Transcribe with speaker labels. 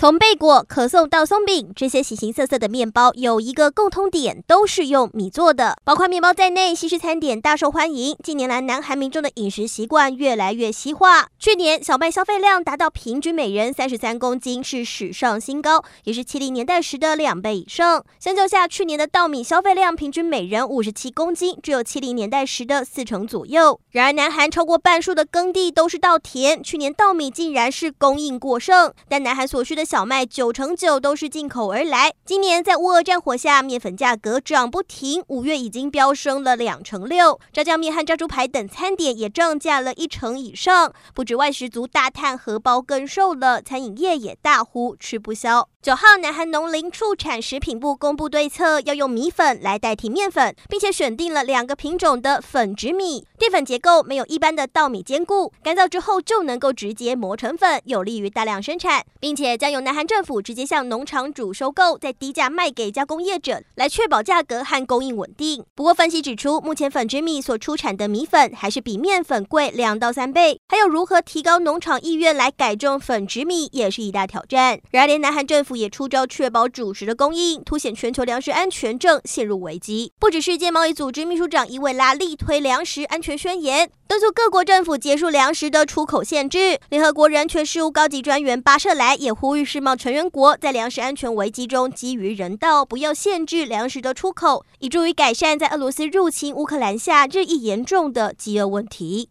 Speaker 1: 从贝果、可颂到松饼，这些形形色色的面包有一个共通点，都是用米做的。包括面包在内，西式餐点大受欢迎。近年来，南韩民众的饮食习惯越来越西化。去年小麦消费量达到平均每人三十三公斤，是史上新高，也是七零年代时的两倍以上。相较下，去年的稻米消费量平均每人五十七公斤，只有七零年代时的四成左右。然而，南韩超过半数的耕地都是稻田，去年稻米竟然是供应过剩，但南韩所需的。小麦九成九都是进口而来。今年在乌俄战火下，面粉价格涨不停，五月已经飙升了两成六。炸酱面和炸猪排等餐点也涨价了一成以上。不止外食族大叹荷包更瘦了，餐饮业也大呼吃不消。九号，南韩农林畜产食品部公布对策，要用米粉来代替面粉，并且选定了两个品种的粉质米，淀粉结构没有一般的稻米坚固，干燥之后就能够直接磨成粉，有利于大量生产，并且将南韩政府直接向农场主收购，再低价卖给加工业者，来确保价格和供应稳定。不过，分析指出，目前粉植米所出产的米粉还是比面粉贵两到三倍，还有如何提高农场意愿来改种粉植米，也是一大挑战。然而，连南韩政府也出招确保主食的供应，凸显全球粮食安全正陷入危机。不止世界贸易组织秘书长伊维拉力推粮食安全宣言，敦促各国政府结束粮食的出口限制。联合国人权事务高级专员巴舍莱也呼吁世贸成员国在粮食安全危机中基于人道，不要限制粮食的出口，以助于改善在俄罗斯入侵乌克兰下日益严重的饥饿问题。